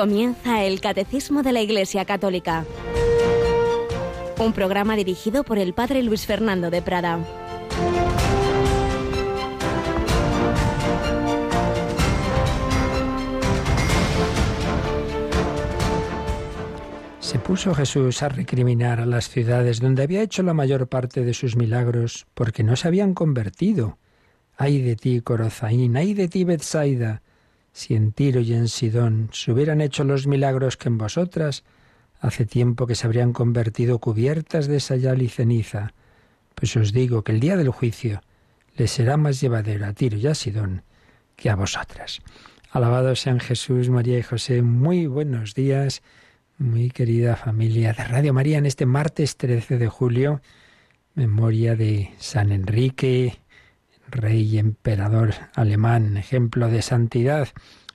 Comienza el Catecismo de la Iglesia Católica, un programa dirigido por el Padre Luis Fernando de Prada. Se puso Jesús a recriminar a las ciudades donde había hecho la mayor parte de sus milagros porque no se habían convertido. Ay de ti, Corozaín, ay de ti, Bethsaida, si en Tiro y en Sidón se hubieran hecho los milagros que en vosotras, hace tiempo que se habrían convertido cubiertas de sayal y ceniza. Pues os digo que el día del juicio les será más llevadero a Tiro y a Sidón que a vosotras. Alabados sean Jesús, María y José. Muy buenos días, muy querida familia de Radio María, en este martes 13 de julio, memoria de San Enrique, rey y emperador alemán, ejemplo de santidad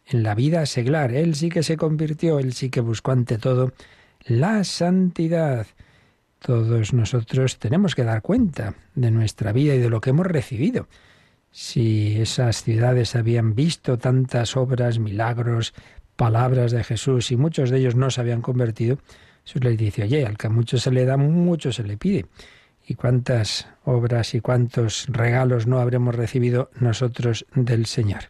en la vida seglar. Él sí que se convirtió, él sí que buscó ante todo la santidad. Todos nosotros tenemos que dar cuenta de nuestra vida y de lo que hemos recibido. Si esas ciudades habían visto tantas obras, milagros, palabras de Jesús y muchos de ellos no se habían convertido, Jesús les dice, oye, al que a mucho se le da, mucho se le pide y cuántas obras y cuántos regalos no habremos recibido nosotros del Señor.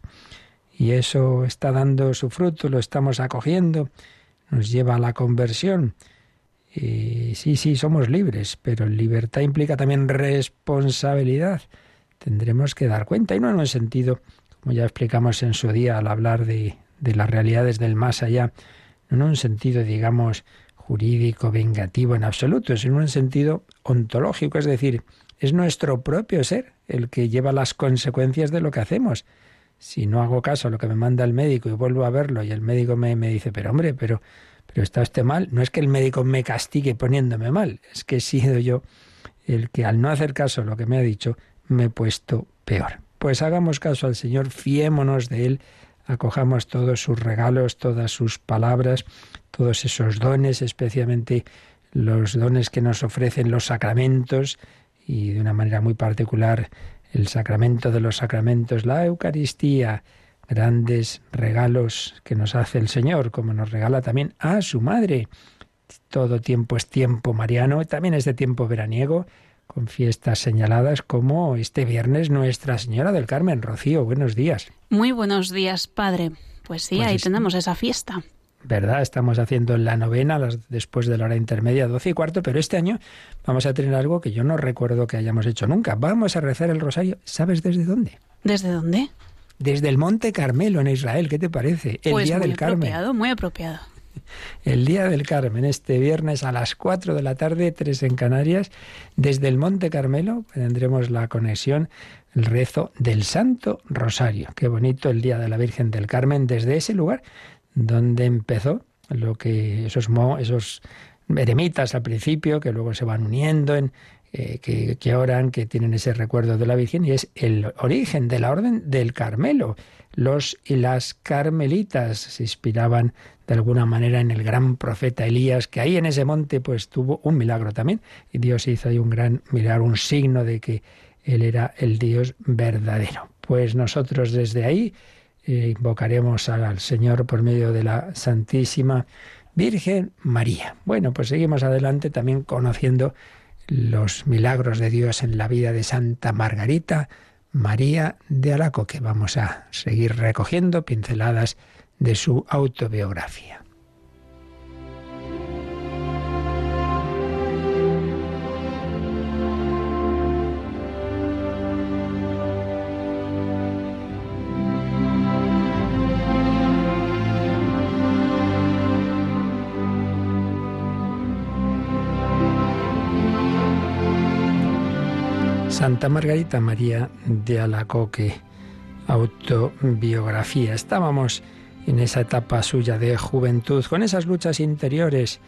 Y eso está dando su fruto, lo estamos acogiendo, nos lleva a la conversión. Y sí, sí, somos libres, pero libertad implica también responsabilidad. Tendremos que dar cuenta, y no en un sentido, como ya explicamos en su día al hablar de, de las realidades del más allá, no en un sentido, digamos, jurídico, vengativo en absoluto, es en un sentido ontológico, es decir, es nuestro propio ser el que lleva las consecuencias de lo que hacemos. Si no hago caso a lo que me manda el médico y vuelvo a verlo y el médico me, me dice, pero hombre, pero, pero está usted mal, no es que el médico me castigue poniéndome mal, es que he sido yo el que al no hacer caso a lo que me ha dicho me he puesto peor. Pues hagamos caso al Señor, fiémonos de Él, acojamos todos sus regalos, todas sus palabras, todos esos dones, especialmente los dones que nos ofrecen los sacramentos y de una manera muy particular el sacramento de los sacramentos, la Eucaristía, grandes regalos que nos hace el Señor, como nos regala también a su madre. Todo tiempo es tiempo mariano, también es de tiempo veraniego, con fiestas señaladas como este viernes Nuestra Señora del Carmen. Rocío, buenos días. Muy buenos días, Padre. Pues sí, pues ahí tenemos esa fiesta. ¿Verdad? Estamos haciendo la novena después de la hora intermedia, doce y cuarto, pero este año vamos a tener algo que yo no recuerdo que hayamos hecho nunca. Vamos a rezar el rosario. ¿Sabes desde dónde? ¿Desde dónde? Desde el Monte Carmelo en Israel. ¿Qué te parece? El pues día muy del apropiado, Muy apropiado. El día del Carmen, este viernes a las 4 de la tarde, tres en Canarias, desde el Monte Carmelo tendremos la conexión, el rezo del Santo Rosario. Qué bonito el día de la Virgen del Carmen desde ese lugar donde empezó lo que esos, esos eremitas al principio, que luego se van uniendo en eh, que, que, oran, que tienen ese recuerdo de la Virgen, y es el origen de la orden del Carmelo. Los y las carmelitas se inspiraban de alguna manera en el gran profeta Elías, que ahí en ese monte pues tuvo un milagro también, y Dios hizo ahí un gran milagro, un signo de que Él era el Dios verdadero. Pues nosotros desde ahí eh, invocaremos al Señor por medio de la Santísima Virgen María. Bueno, pues seguimos adelante también conociendo los milagros de Dios en la vida de Santa Margarita María de Alacoque. Vamos a seguir recogiendo pinceladas de su autobiografía. Santa Margarita María de Alacoque, autobiografía. Estábamos en esa etapa suya de juventud, con esas luchas interiores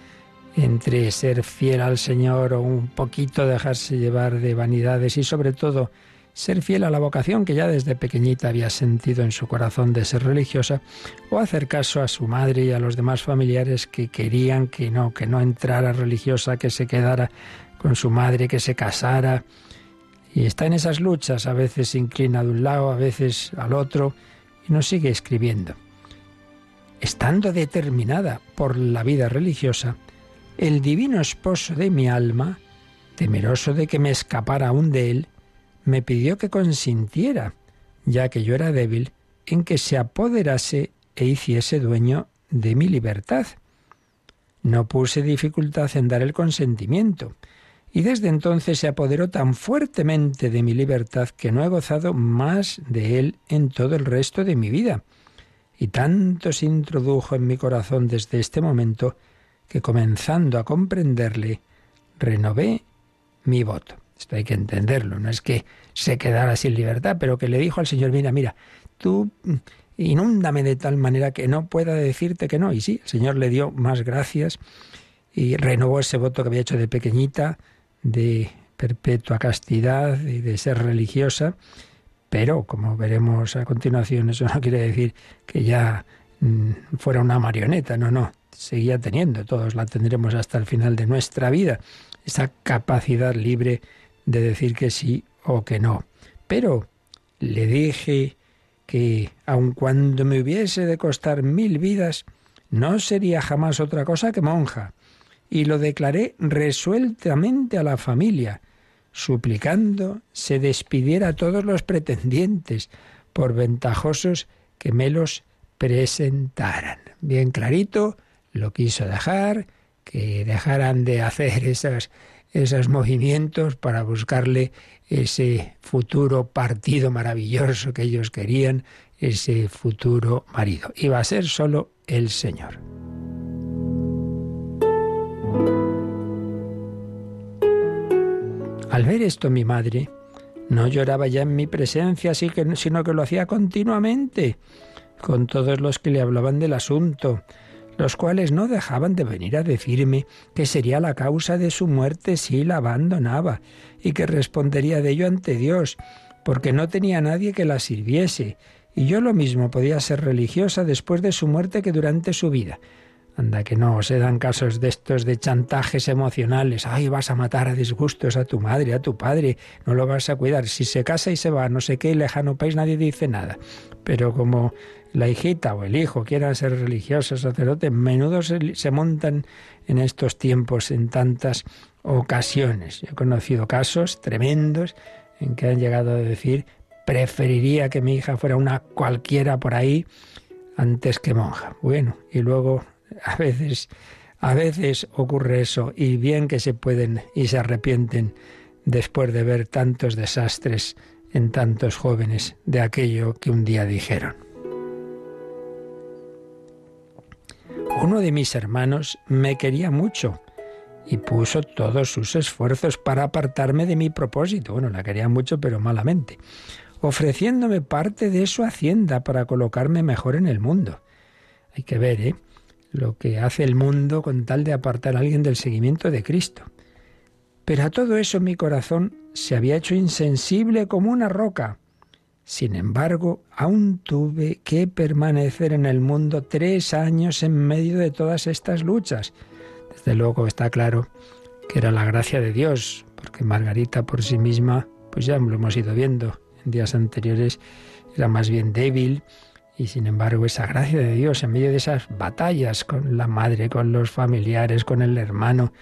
entre ser fiel al Señor o un poquito dejarse llevar de vanidades y sobre todo ser fiel a la vocación que ya desde pequeñita había sentido en su corazón de ser religiosa, o hacer caso a su madre y a los demás familiares que querían que no, que no entrara religiosa, que se quedara con su madre, que se casara. Y está en esas luchas, a veces se inclina de un lado, a veces al otro, y nos sigue escribiendo. estando determinada por la vida religiosa, el divino esposo de mi alma, temeroso de que me escapara aún de él, me pidió que consintiera, ya que yo era débil, en que se apoderase e hiciese dueño de mi libertad. No puse dificultad en dar el consentimiento, y desde entonces se apoderó tan fuertemente de mi libertad que no he gozado más de él en todo el resto de mi vida. Y tanto se introdujo en mi corazón desde este momento que comenzando a comprenderle, renové mi voto. Esto hay que entenderlo, no es que se quedara sin libertad, pero que le dijo al Señor, mira, mira, tú inúndame de tal manera que no pueda decirte que no. Y sí, el Señor le dio más gracias y renovó ese voto que había hecho de pequeñita, de perpetua castidad y de ser religiosa, pero como veremos a continuación, eso no quiere decir que ya mm, fuera una marioneta, no, no, seguía teniendo, todos la tendremos hasta el final de nuestra vida, esa capacidad libre de decir que sí o que no. Pero le dije que aun cuando me hubiese de costar mil vidas, no sería jamás otra cosa que monja. Y lo declaré resueltamente a la familia, suplicando se despidiera a todos los pretendientes, por ventajosos que me los presentaran. Bien clarito, lo quiso dejar, que dejaran de hacer esas, esos movimientos para buscarle ese futuro partido maravilloso que ellos querían, ese futuro marido. Iba a ser solo el Señor. Al ver esto mi madre no lloraba ya en mi presencia, sino que lo hacía continuamente con todos los que le hablaban del asunto, los cuales no dejaban de venir a decirme que sería la causa de su muerte si la abandonaba, y que respondería de ello ante Dios, porque no tenía nadie que la sirviese, y yo lo mismo podía ser religiosa después de su muerte que durante su vida. Anda que no, se dan casos de estos de chantajes emocionales. Ay, vas a matar a disgustos a tu madre, a tu padre, no lo vas a cuidar. Si se casa y se va a no sé qué lejano país, nadie dice nada. Pero como la hijita o el hijo quieran ser religiosos, sacerdotes, menudo se, se montan en estos tiempos en tantas ocasiones. Yo he conocido casos tremendos en que han llegado a decir preferiría que mi hija fuera una cualquiera por ahí antes que monja. Bueno, y luego a veces, a veces ocurre eso y bien que se pueden y se arrepienten después de ver tantos desastres en tantos jóvenes de aquello que un día dijeron. Uno de mis hermanos me quería mucho y puso todos sus esfuerzos para apartarme de mi propósito. Bueno, la quería mucho, pero malamente, ofreciéndome parte de su hacienda para colocarme mejor en el mundo. Hay que ver, ¿eh? Lo que hace el mundo con tal de apartar a alguien del seguimiento de Cristo. Pero a todo eso mi corazón se había hecho insensible como una roca. Sin embargo, aún tuve que permanecer en el mundo tres años en medio de todas estas luchas. Desde luego está claro que era la gracia de Dios, porque Margarita por sí misma, pues ya lo hemos ido viendo en días anteriores, era más bien débil, y sin embargo, esa gracia de Dios en medio de esas batallas con la madre, con los familiares, con el hermano,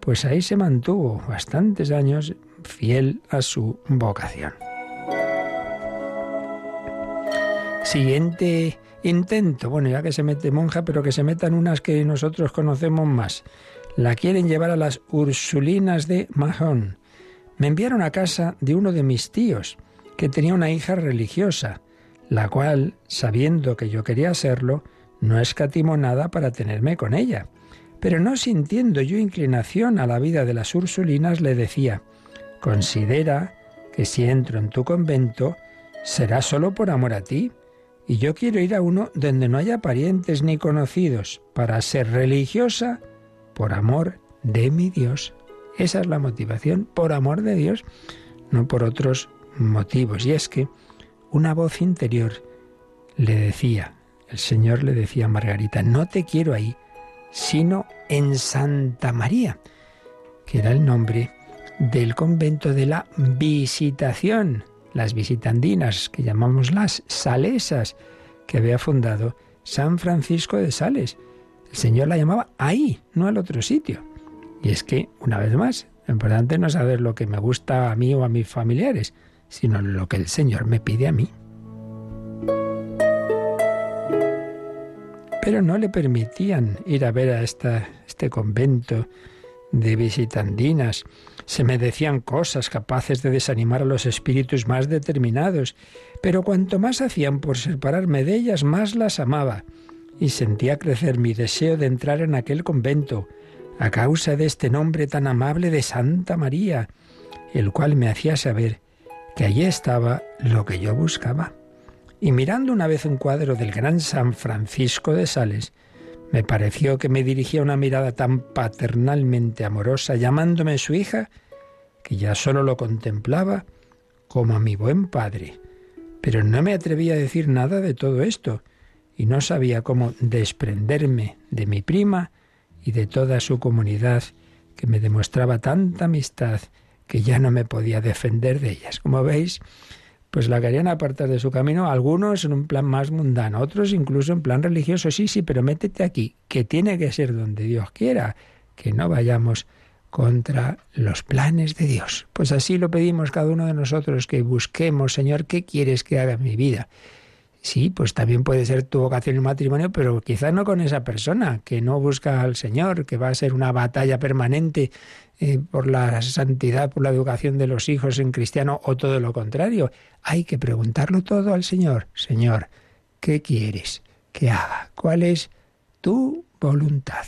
pues ahí se mantuvo bastantes años fiel a su vocación. Siguiente intento, bueno, ya que se mete monja, pero que se metan unas que nosotros conocemos más. La quieren llevar a las Ursulinas de Mahón. Me enviaron a casa de uno de mis tíos, que tenía una hija religiosa la cual, sabiendo que yo quería serlo, no escatimó nada para tenerme con ella. Pero no sintiendo yo inclinación a la vida de las Ursulinas, le decía, considera que si entro en tu convento, será solo por amor a ti, y yo quiero ir a uno donde no haya parientes ni conocidos, para ser religiosa por amor de mi Dios. Esa es la motivación, por amor de Dios, no por otros motivos. Y es que una voz interior le decía, el Señor le decía a Margarita, no te quiero ahí, sino en Santa María, que era el nombre del convento de la visitación, las visitandinas, que llamamos las salesas, que había fundado San Francisco de Sales. El Señor la llamaba ahí, no al otro sitio. Y es que, una vez más, lo importante no es saber lo que me gusta a mí o a mis familiares, sino lo que el Señor me pide a mí. Pero no le permitían ir a ver a esta, este convento de visitandinas. Se me decían cosas capaces de desanimar a los espíritus más determinados, pero cuanto más hacían por separarme de ellas, más las amaba, y sentía crecer mi deseo de entrar en aquel convento, a causa de este nombre tan amable de Santa María, el cual me hacía saber que allí estaba lo que yo buscaba. Y mirando una vez un cuadro del gran San Francisco de Sales, me pareció que me dirigía una mirada tan paternalmente amorosa, llamándome su hija, que ya solo lo contemplaba como a mi buen padre. Pero no me atrevía a decir nada de todo esto, y no sabía cómo desprenderme de mi prima y de toda su comunidad, que me demostraba tanta amistad que ya no me podía defender de ellas. Como veis, pues la querían apartar de su camino, algunos en un plan más mundano, otros incluso en plan religioso, sí, sí, pero métete aquí, que tiene que ser donde Dios quiera, que no vayamos contra los planes de Dios. Pues así lo pedimos cada uno de nosotros, que busquemos, Señor, ¿qué quieres que haga en mi vida? Sí, pues también puede ser tu vocación el matrimonio, pero quizás no con esa persona que no busca al Señor, que va a ser una batalla permanente eh, por la santidad, por la educación de los hijos en cristiano o todo lo contrario. Hay que preguntarlo todo al Señor. Señor, ¿qué quieres que haga? ¿Cuál es tu voluntad?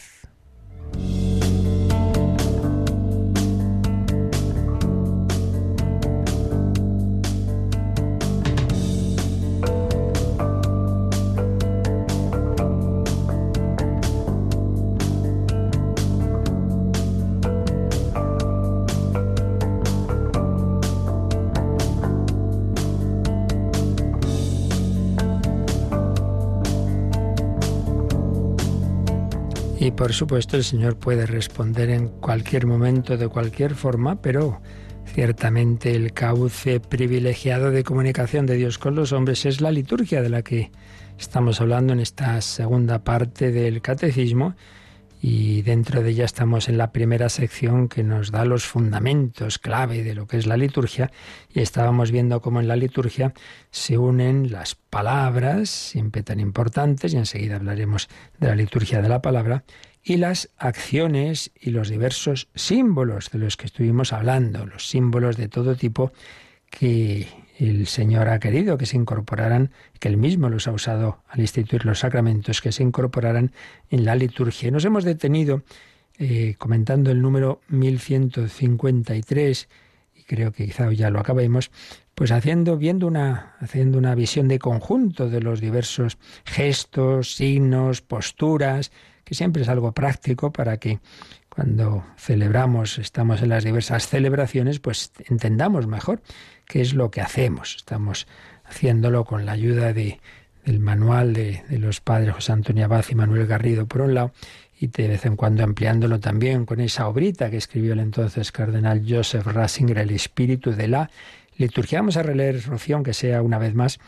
Por supuesto el Señor puede responder en cualquier momento, de cualquier forma, pero ciertamente el cauce privilegiado de comunicación de Dios con los hombres es la liturgia de la que estamos hablando en esta segunda parte del catecismo y dentro de ella estamos en la primera sección que nos da los fundamentos clave de lo que es la liturgia. Y estábamos viendo cómo en la liturgia se unen las palabras, siempre tan importantes, y enseguida hablaremos de la liturgia de la palabra, y las acciones y los diversos símbolos de los que estuvimos hablando, los símbolos de todo tipo que el Señor ha querido que se incorporaran, que Él mismo los ha usado al instituir los sacramentos, que se incorporaran en la liturgia. nos hemos detenido eh, comentando el número 1153, y creo que quizá ya lo acabemos, pues haciendo, viendo una, haciendo una visión de conjunto de los diversos gestos, signos, posturas, que siempre es algo práctico para que cuando celebramos, estamos en las diversas celebraciones, pues entendamos mejor qué es lo que hacemos. Estamos haciéndolo con la ayuda de, del manual de, los padres José Antonio Abad y Manuel Garrido, por un lado, y de vez en cuando ampliándolo también con esa obrita que escribió el entonces cardenal Joseph Ratzinger, El espíritu de la liturgia. Vamos a releer, Rocío, aunque sea una vez más,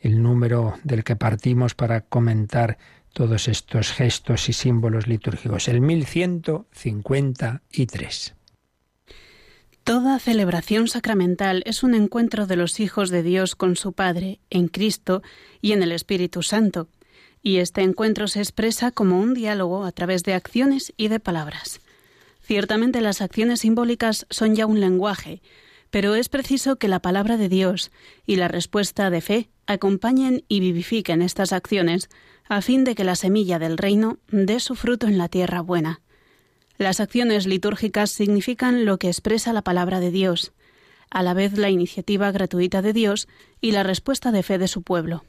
el número del que partimos para comentar todos estos gestos y símbolos litúrgicos, el 1153. Toda celebración sacramental es un encuentro de los hijos de Dios con su Padre, en Cristo y en el Espíritu Santo, y este encuentro se expresa como un diálogo a través de acciones y de palabras. Ciertamente las acciones simbólicas son ya un lenguaje, pero es preciso que la palabra de Dios y la respuesta de fe acompañen y vivifiquen estas acciones a fin de que la semilla del reino dé su fruto en la tierra buena. Las acciones litúrgicas significan lo que expresa la palabra de Dios, a la vez la iniciativa gratuita de Dios y la respuesta de fe de su pueblo.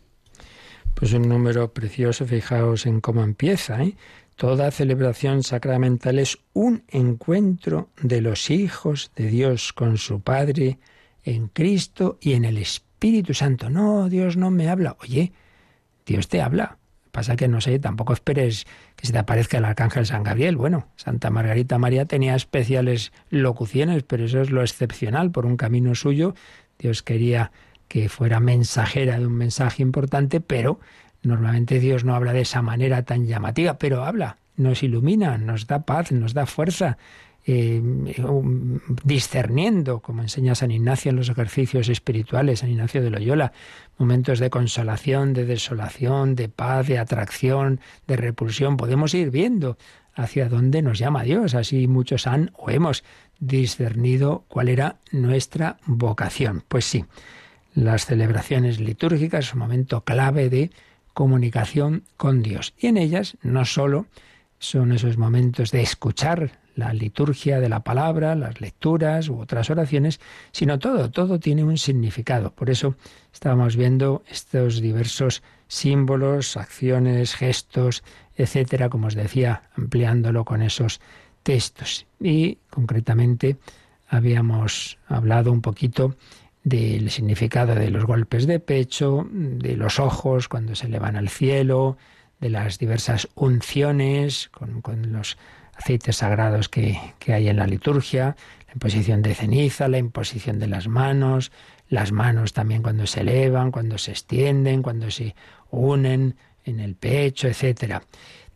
Pues un número precioso, fijaos en cómo empieza. ¿eh? Toda celebración sacramental es un encuentro de los hijos de Dios con su Padre en Cristo y en el Espíritu Santo. No, Dios no me habla. Oye, Dios te habla. Pasa que no sé, tampoco esperes que se te aparezca el arcángel San Gabriel. Bueno, Santa Margarita María tenía especiales locuciones, pero eso es lo excepcional. Por un camino suyo, Dios quería que fuera mensajera de un mensaje importante, pero Normalmente Dios no habla de esa manera tan llamativa, pero habla, nos ilumina, nos da paz, nos da fuerza, eh, um, discerniendo, como enseña San Ignacio en los ejercicios espirituales, San Ignacio de Loyola, momentos de consolación, de desolación, de paz, de atracción, de repulsión. Podemos ir viendo hacia dónde nos llama Dios. Así muchos han o hemos discernido cuál era nuestra vocación. Pues sí, las celebraciones litúrgicas son un momento clave de comunicación con Dios. Y en ellas no solo son esos momentos de escuchar la liturgia de la palabra, las lecturas u otras oraciones, sino todo, todo tiene un significado. Por eso estábamos viendo estos diversos símbolos, acciones, gestos, etcétera, como os decía, ampliándolo con esos textos. Y concretamente habíamos hablado un poquito del significado de los golpes de pecho, de los ojos cuando se elevan al cielo, de las diversas unciones con, los aceites sagrados que, que, hay en la liturgia, la imposición de ceniza, la imposición de las manos, las manos también cuando se elevan, cuando se extienden, cuando se unen en el pecho, etcétera.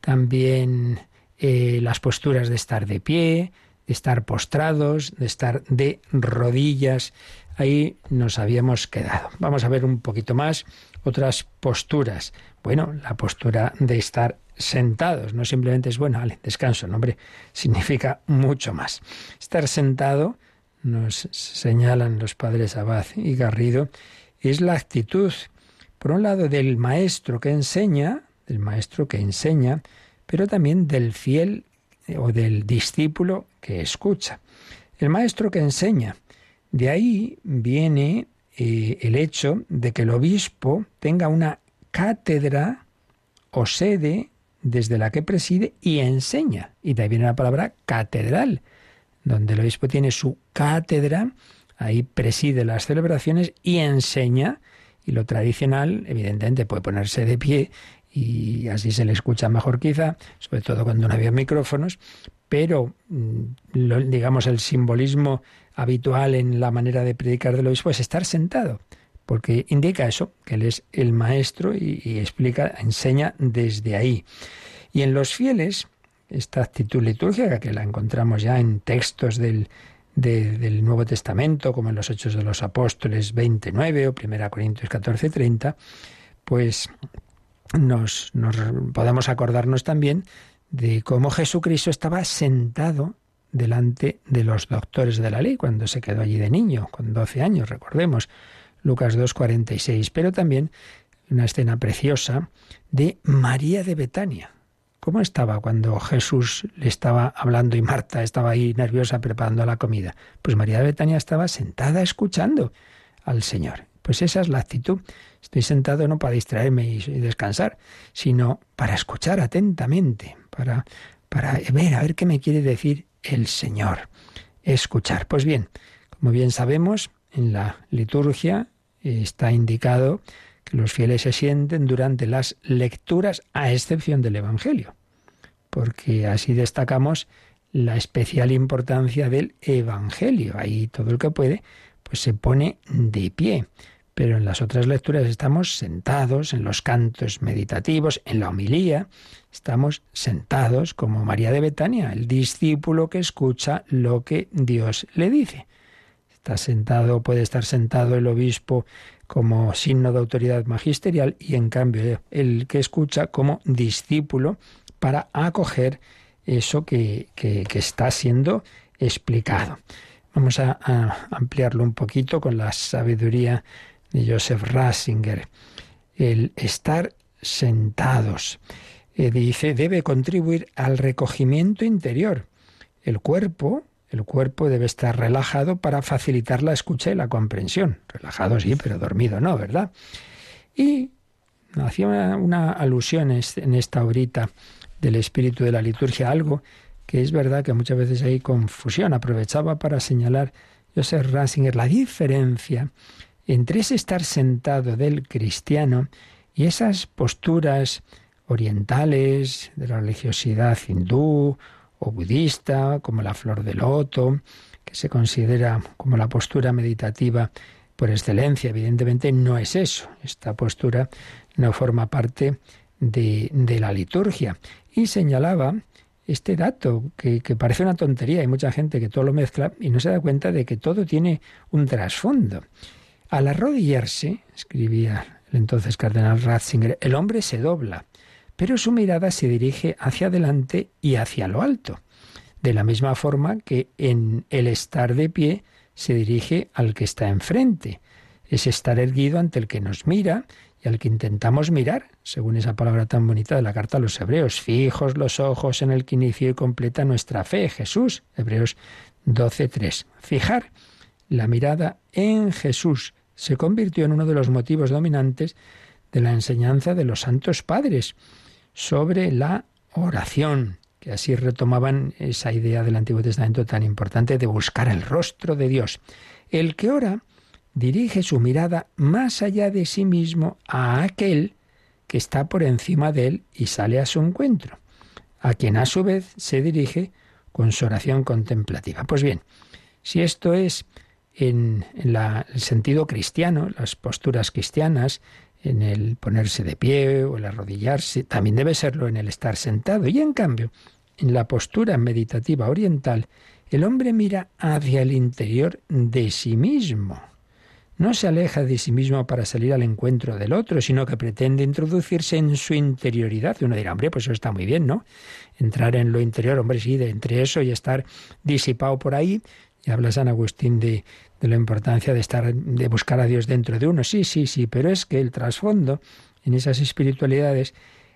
También eh, las posturas de estar de pie, de estar postrados, de estar de rodillas. Ahí nos habíamos quedado. Vamos a ver un poquito más otras posturas. Bueno, la postura de estar sentados, no simplemente es bueno, vale, descanso, no, hombre, significa mucho más. Estar sentado, nos señalan los padres Abad y Garrido, es la actitud, por un lado, del maestro que enseña, del maestro que enseña, pero también del fiel eh, o del discípulo que escucha. El maestro que enseña. De ahí viene eh, el hecho de que el obispo tenga una cátedra o sede desde la que preside y enseña. Y de ahí viene la palabra catedral, donde el obispo tiene su cátedra, ahí preside las celebraciones y enseña. Y lo tradicional, evidentemente, puede ponerse de pie y así se le escucha mejor quizá, sobre todo cuando no había micrófonos, pero mm, digamos el simbolismo habitual en la manera de predicar del obispo es estar sentado, porque indica eso, que él es el maestro y, explica, enseña desde ahí. Y en los fieles, esta actitud litúrgica que la encontramos ya en textos del, del Nuevo Testamento, como en los Hechos de los Apóstoles 29 o 1 Corintios 14, 30, pues nos, podemos acordarnos también de cómo Jesucristo estaba sentado delante de los doctores de la ley cuando se quedó allí de niño, con 12 años, recordemos, Lucas 2.46, pero también una escena preciosa de María de Betania. ¿Cómo estaba cuando Jesús le estaba hablando y Marta estaba ahí nerviosa preparando la comida? Pues María de Betania estaba sentada escuchando al Señor. Pues esa es la actitud. Estoy sentado no para distraerme y, descansar, sino para escuchar atentamente, para, para ver, a ver qué me quiere decir el Señor. Escuchar. Pues bien, como bien sabemos, en la liturgia está indicado que los fieles se sienten durante las lecturas, a excepción del Evangelio, porque así destacamos la especial importancia del Evangelio. Ahí todo el que puede, pues se pone de pie pero en las otras lecturas estamos sentados, en los cantos meditativos, en la homilía, estamos sentados como María de Betania, el discípulo que escucha lo que Dios le dice. Está sentado, puede estar sentado el obispo como signo de autoridad magisterial y en cambio el que escucha como discípulo para acoger eso que, está siendo explicado. Vamos a, a ampliarlo un poquito con la sabiduría de Joseph Ratzinger. El estar sentados, eh, dice, debe contribuir al recogimiento interior. El cuerpo, el cuerpo debe estar relajado para facilitar la escucha y la comprensión. Relajado sí, pero dormido no, ¿verdad? Y hacía una, alusión en esta obrita del espíritu de la liturgia, algo que es verdad que muchas veces hay confusión. Aprovechaba para señalar Joseph Ratzinger la diferencia entre ese estar sentado del cristiano y esas posturas orientales de la religiosidad hindú o budista, como la flor de loto, que se considera como la postura meditativa por excelencia. Evidentemente no es eso. Esta postura no forma parte de, de la liturgia. Y señalaba este dato, que, que, parece una tontería, hay mucha gente que todo lo mezcla y no se da cuenta de que todo tiene un trasfondo. Al arrodillarse, escribía el entonces cardenal Ratzinger, el hombre se dobla, pero su mirada se dirige hacia adelante y hacia lo alto, de la misma forma que en el estar de pie se dirige al que está enfrente. Es estar erguido ante el que nos mira y al que intentamos mirar, según esa palabra tan bonita de la carta a los hebreos, fijos los ojos en el que inició y completa nuestra fe, Jesús, Hebreos 12.3. Fijar la mirada en Jesús se convirtió en uno de los motivos dominantes de la enseñanza de los santos padres sobre la oración, que así retomaban esa idea del Antiguo Testamento tan importante de buscar el rostro de Dios. El que ora dirige su mirada más allá de sí mismo a aquel que está por encima de él y sale a su encuentro, a quien a su vez se dirige con su oración contemplativa. Pues bien, si esto es en, el sentido cristiano, las posturas cristianas, en el ponerse de pie o el arrodillarse, también debe serlo en el estar sentado. Y en cambio, en la postura meditativa oriental, el hombre mira hacia el interior de sí mismo no se aleja de sí mismo para salir al encuentro del otro, sino que pretende introducirse en su interioridad. Y uno dirá, hombre, pues eso está muy bien, ¿no? Entrar en lo interior, hombre, sí, de entre eso y estar disipado por ahí. Y habla San Agustín de, de la importancia de estar, de buscar a Dios dentro de uno. Sí, sí, sí, pero es que el trasfondo en esas espiritualidades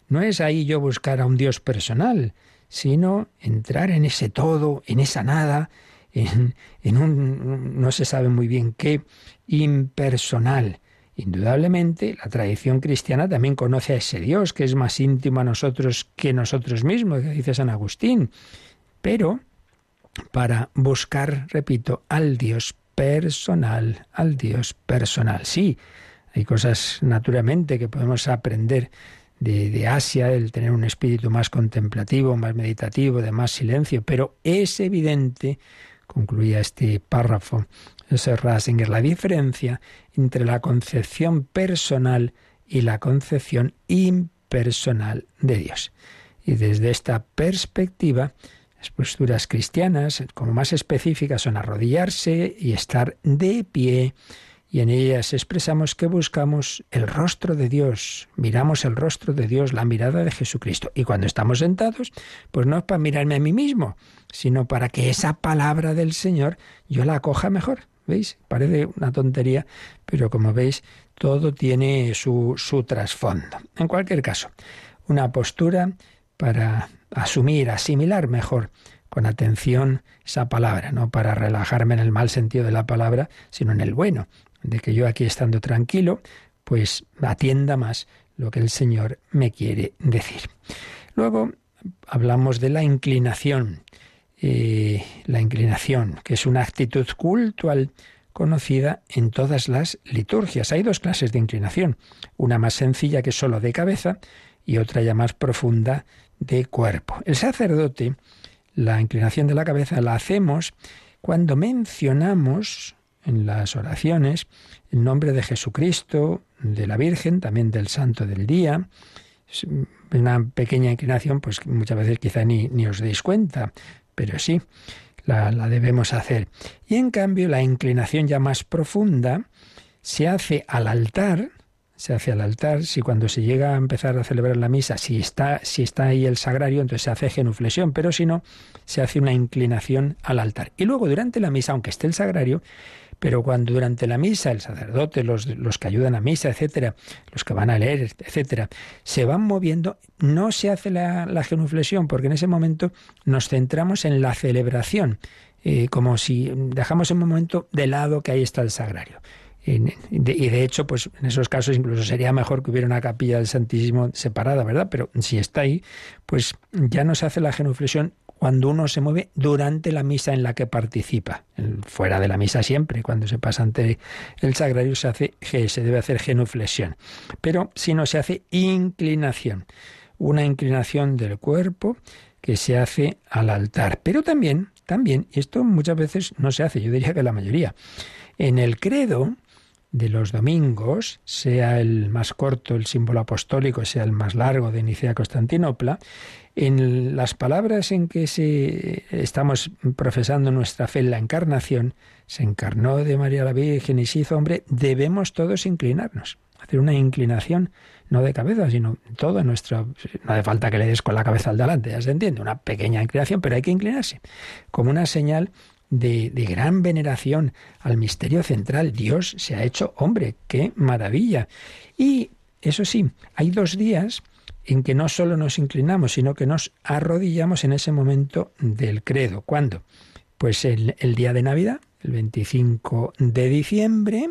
no es ahí yo buscar a un Dios personal, sino entrar en ese todo, en esa nada, en, en un no se sabe muy bien qué, impersonal. Indudablemente, la tradición cristiana también conoce a ese Dios que es más íntimo a nosotros que nosotros mismos, dice San Agustín. Pero para buscar, repito, al Dios personal, al Dios personal. Sí, hay cosas naturalmente que podemos aprender de, Asia, el tener un espíritu más contemplativo, más meditativo, de más silencio, pero es evidente, concluía este párrafo, ese Rasinger, la diferencia entre la concepción personal y la concepción impersonal de Dios. Y desde esta perspectiva, las posturas cristianas, como más específicas, son arrodillarse y estar de pie, y en ellas expresamos que buscamos el rostro de Dios, miramos el rostro de Dios, la mirada de Jesucristo. Y cuando estamos sentados, pues no es para mirarme a mí mismo, sino para que esa palabra del Señor yo la acoja mejor. ¿Veis? Parece una tontería, pero como veis, todo tiene su, su trasfondo. En cualquier caso, una postura para asumir, asimilar mejor con atención esa palabra, no para relajarme en el mal sentido de la palabra, sino en el bueno, de que yo aquí estando tranquilo, pues atienda más lo que el Señor me quiere decir. Luego hablamos de la inclinación. Eh, la inclinación, que es una actitud cultual conocida en todas las liturgias. Hay dos clases de inclinación, una más sencilla que es solo de cabeza y otra ya más profunda de cuerpo. El sacerdote, la inclinación de la cabeza la hacemos cuando mencionamos en las oraciones el nombre de Jesucristo, de la Virgen, también del Santo del Día. Una pequeña inclinación, pues muchas veces quizá ni, ni os deis cuenta, pero sí, la, la debemos hacer. Y en cambio, la inclinación ya más profunda se hace al altar, se hace al altar, si cuando se llega a empezar a celebrar la misa, si está, si está ahí el sagrario, entonces se hace genuflexión, pero si no, se hace una inclinación al altar. Y luego durante la misa, aunque esté el sagrario, pero cuando durante la misa el sacerdote, los, los que ayudan a misa, etcétera, los que van a leer, etcétera, se van moviendo, no se hace la, genuflexión, porque en ese momento nos centramos en la celebración, eh, como si dejamos un momento de lado que ahí está el sagrario. Y de hecho, pues en esos casos incluso sería mejor que hubiera una capilla del Santísimo separada, ¿verdad? Pero si está ahí, pues ya no se hace la genuflexión cuando uno se mueve durante la misa en la que participa. Fuera de la misa siempre, cuando se pasa ante el sagrario se hace se debe hacer genuflexión. Pero si no se hace inclinación, una inclinación del cuerpo que se hace al altar. Pero también, también, y esto muchas veces no se hace, yo diría que la mayoría, en el credo, de los domingos, sea el más corto, el símbolo apostólico, sea el más largo de Nicea Constantinopla, en las palabras en que se, estamos profesando nuestra fe en la encarnación, se encarnó de María la Virgen y se hizo hombre, debemos todos inclinarnos, hacer una inclinación no de cabeza, sino todo nuestro. No hace falta que le des con la cabeza al delante, ya se entiende, una pequeña inclinación, pero hay que inclinarse, como una señal de, gran veneración al misterio central. Dios se ha hecho hombre, qué maravilla. Y eso sí, hay dos días en que no solo nos inclinamos, sino que nos arrodillamos en ese momento del credo. ¿Cuándo? Pues el, el día de Navidad, el 25 de diciembre,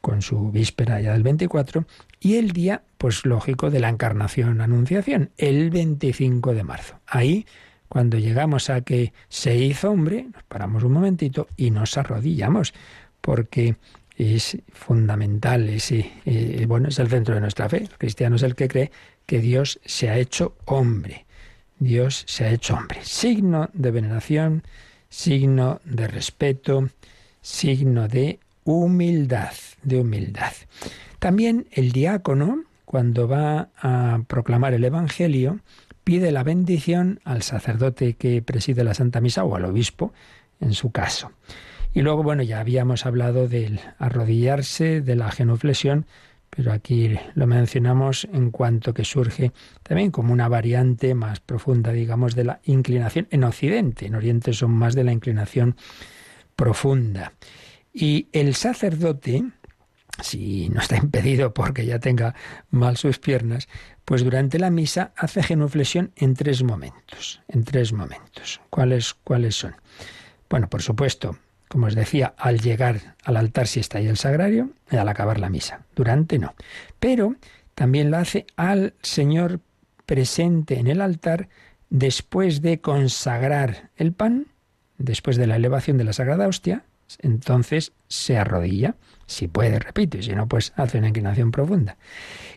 con su víspera ya del 24, y el día, pues lógico, de la encarnación, anunciación, el 25 de marzo. Ahí, cuando llegamos a que se hizo hombre, nos paramos un momentito y nos arrodillamos, porque es fundamental, ese, eh, bueno, es el centro de nuestra fe. El cristiano es el que cree que Dios se ha hecho hombre. Dios se ha hecho hombre. Signo de veneración, signo de respeto, signo de humildad, de humildad. También el diácono, cuando va a proclamar el Evangelio, pide la bendición al sacerdote que preside la Santa Misa o al obispo, en su caso. Y luego, bueno, ya habíamos hablado del arrodillarse, de la genuflexión, pero aquí lo mencionamos en cuanto que surge también como una variante más profunda, digamos, de la inclinación en Occidente. En Oriente son más de la inclinación profunda. Y el sacerdote, si no está impedido porque ya tenga mal sus piernas, pues durante la misa hace genuflexión en tres momentos. En tres momentos. ¿Cuáles, cuáles son? Bueno, por supuesto, como os decía, al llegar al altar si está ahí el sagrario y al acabar la misa. Durante no. Pero también la hace al Señor presente en el altar después de consagrar el pan, después de la elevación de la Sagrada Hostia, entonces se arrodilla, si puede, repito, y si no, pues hace una inclinación profunda.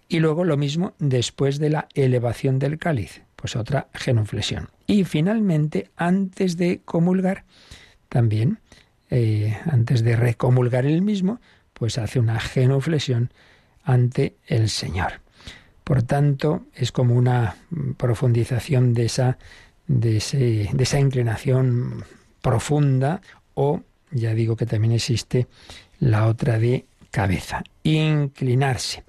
Y luego lo mismo después de la elevación del cáliz, pues otra genuflexión. Y finalmente, antes de comulgar, también eh, antes de recomulgar el mismo, pues hace una genuflexión ante el Señor. Por tanto, es como una profundización de esa, de, de esa inclinación profunda o, ya digo que también existe la otra de cabeza, inclinarse.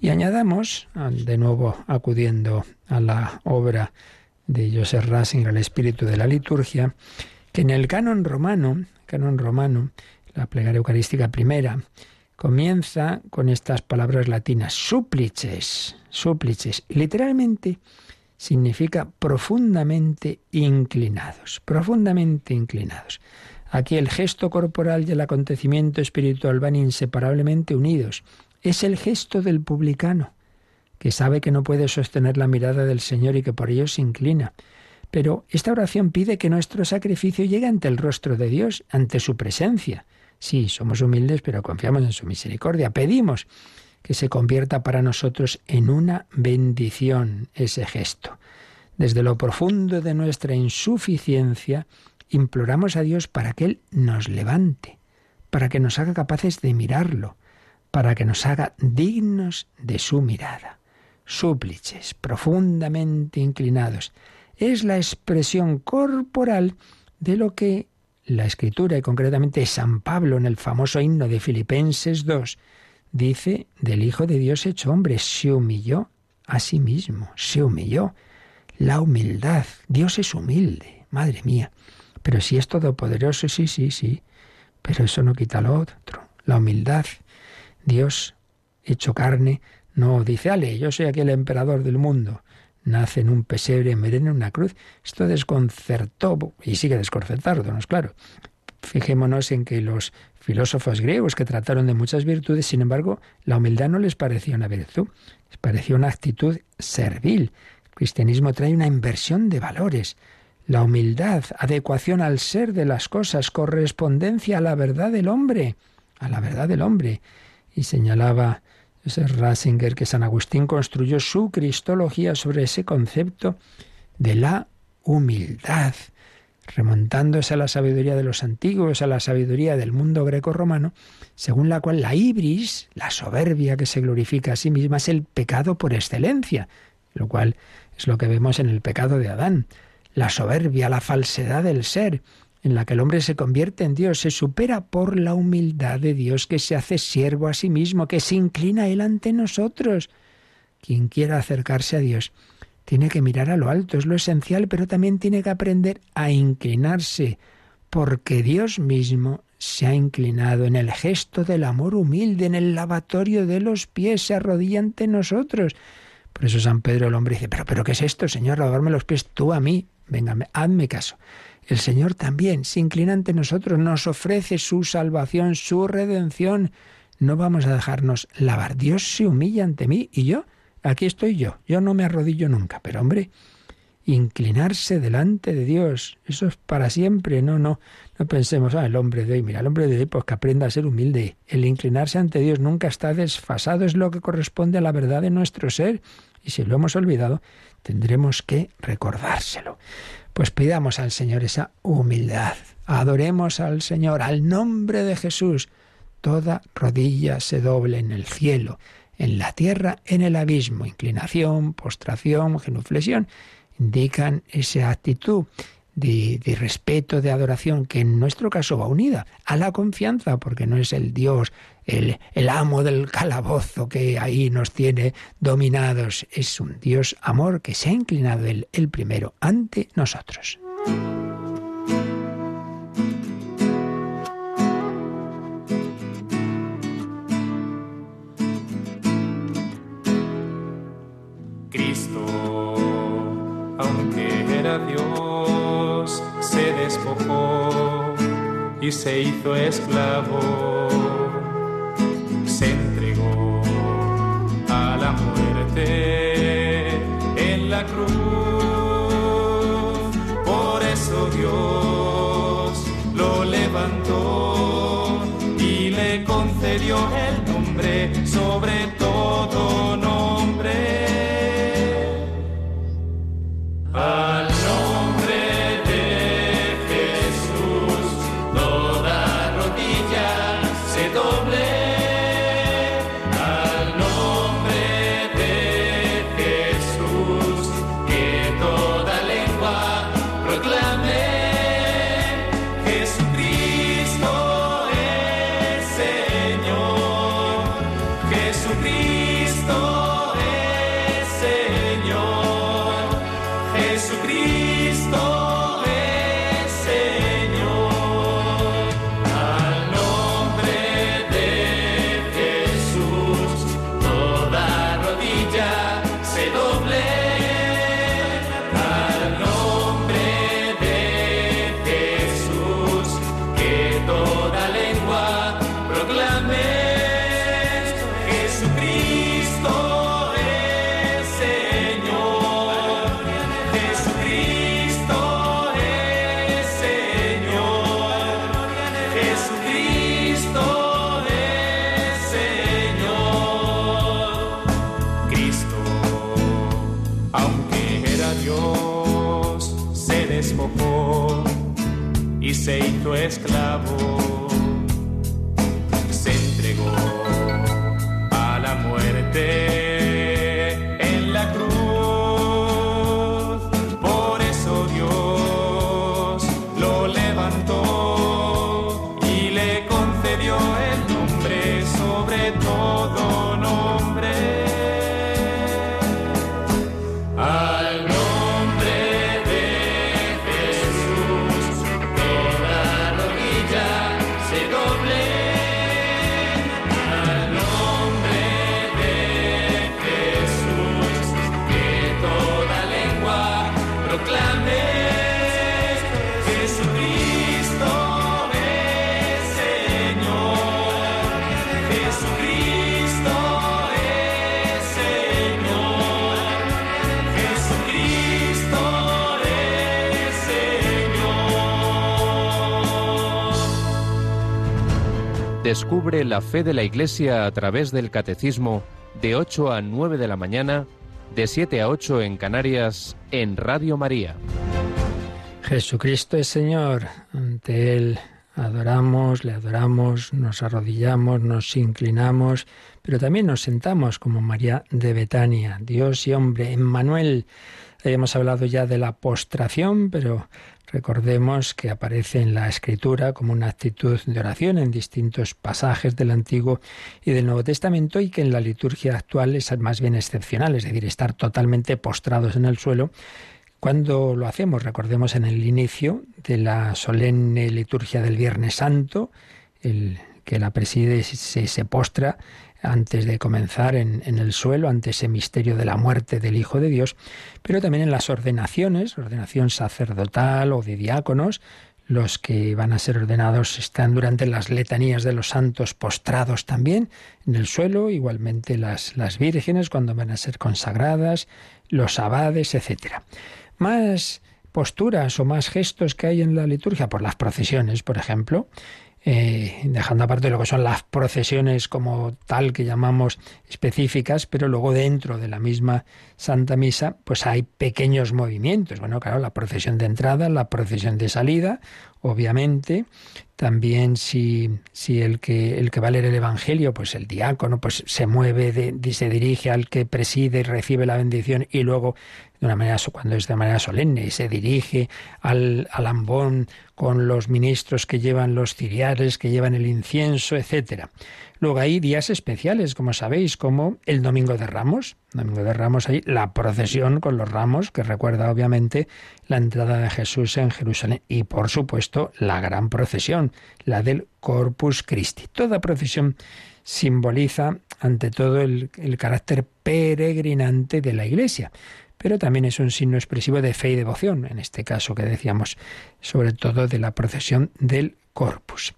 Y añadamos, de nuevo acudiendo a la obra de Joseph Ratzinger, El espíritu de la liturgia, que en el canon romano canon romano, la plegaria eucarística primera, comienza con estas palabras latinas, súplices, súplices. Literalmente significa profundamente inclinados, profundamente inclinados. Aquí el gesto corporal y el acontecimiento espiritual van inseparablemente unidos. Es el gesto del publicano, que sabe que no puede sostener la mirada del Señor y que por ello se inclina. Pero esta oración pide que nuestro sacrificio llegue ante el rostro de Dios, ante su presencia. Sí, somos humildes, pero confiamos en su misericordia. Pedimos que se convierta para nosotros en una bendición ese gesto. Desde lo profundo de nuestra insuficiencia, imploramos a Dios para que Él nos levante, para que nos haga capaces de mirarlo, para que nos haga dignos de su mirada. Súplices, profundamente inclinados, es la expresión corporal de lo que la escritura y concretamente San Pablo en el famoso himno de Filipenses 2 dice del Hijo de Dios hecho hombre, se humilló a sí mismo, se humilló. La humildad, Dios es humilde, madre mía. Pero si es todopoderoso, sí, sí, sí. Pero eso no quita lo otro. La humildad, Dios hecho carne, no dice, ale, yo soy aquí el emperador del mundo nace en un pesebre en una cruz. Esto desconcertó y sigue desconcertándonos, claro. Fijémonos en que los filósofos griegos que trataron de muchas virtudes, sin embargo, la humildad no les parecía una virtud, les parecía una actitud servil. El cristianismo trae una inversión de valores. La humildad, adecuación al ser de las cosas, correspondencia a la verdad del hombre, a la verdad del hombre. Y señalaba es Ratzinger que San Agustín construyó su cristología sobre ese concepto de la humildad. remontándose a la sabiduría de los antiguos, a la sabiduría del mundo greco-romano, según la cual la ibris, la soberbia que se glorifica a sí misma, es el pecado por excelencia, lo cual es lo que vemos en el pecado de Adán. La soberbia, la falsedad del ser, en la que el hombre se convierte en Dios, se supera por la humildad de Dios que se hace siervo a sí mismo, que se inclina Él ante nosotros. Quien quiera acercarse a Dios tiene que mirar a lo alto, es lo esencial, pero también tiene que aprender a inclinarse, porque Dios mismo se ha inclinado en el gesto del amor humilde, en el lavatorio de los pies, se arrodilla ante nosotros. Por eso San Pedro el hombre dice, pero, pero ¿qué es esto, Señor? Lavarme los pies tú a mí. Venga, hazme caso. El Señor también se inclina ante nosotros, nos ofrece su salvación, su redención. No vamos a dejarnos lavar. Dios se humilla ante mí y yo Aquí estoy yo, yo no me arrodillo nunca, pero hombre, inclinarse delante de Dios, eso es para siempre, no, no, no pensemos, ah, el hombre de hoy, mira, el hombre de hoy, pues que aprenda a ser humilde. El inclinarse ante Dios nunca está desfasado, es lo que corresponde a la verdad de nuestro ser, y si lo hemos olvidado, tendremos que recordárselo. Pues pidamos al Señor esa humildad, adoremos al Señor, al nombre de Jesús, toda rodilla se doble en el cielo en la tierra, en el abismo. Inclinación, postración, genuflexión indican esa actitud de, respeto, de adoración, que en nuestro caso va unida a la confianza, porque no es el Dios, el, amo del calabozo que ahí nos tiene dominados, es un Dios amor que se ha inclinado el primero ante nosotros. Dios y se hizo esclavo, se entregó a la muerte en la cruz. Por eso Dios lo levantó y le concedió el nombre sobre hecho esclavo, se entregó a la muerte. Descubre la fe de la Iglesia a través del Catecismo de 8 a 9 de la mañana, de 7 a 8 en Canarias, en Radio María. Jesucristo es Señor. Ante Él adoramos, le adoramos, nos arrodillamos, nos inclinamos, pero también nos sentamos como María de Betania, Dios y hombre, Emmanuel. Hemos hablado ya de la postración, pero recordemos que aparece en la Escritura como una actitud de oración en distintos pasajes del Antiguo y del Nuevo Testamento y que en la liturgia actual es más bien excepcional, es decir, estar totalmente postrados en el suelo. Cuando lo hacemos, recordemos en el inicio de la solemne liturgia del Viernes Santo, el que la preside se, se postra antes de comenzar en, el suelo, ante ese misterio de la muerte del Hijo de Dios, pero también en las ordenaciones, ordenación sacerdotal o de diáconos, los que van a ser ordenados están durante las letanías de los santos postrados también en el suelo, igualmente las, las vírgenes cuando van a ser consagradas, los abades, etcétera. Más posturas o más gestos que hay en la liturgia, por las procesiones, por ejemplo, eh, dejando aparte lo que son las procesiones como tal que llamamos específicas, pero luego dentro de la misma Santa Misa, pues hay pequeños movimientos. Bueno, claro, la procesión de entrada, la procesión de salida, obviamente. También si, si el, que, el que va a leer el Evangelio, pues el diácono, pues se mueve, de, se dirige al que preside y recibe la bendición y luego de una manera, cuando es de manera solemne, y se dirige al, al ambón con los ministros que llevan los ciriales, que llevan el incienso, etcétera. Luego hay días especiales, como sabéis, como el Domingo de Ramos. Domingo de Ramos hay la procesión con los ramos, que recuerda obviamente la entrada de Jesús en Jerusalén. Y por supuesto la gran procesión, la del Corpus Christi. Toda procesión simboliza ante todo el, el carácter peregrinante de la Iglesia pero también es un signo expresivo de fe y devoción, en este caso que decíamos, sobre todo de la procesión del corpus.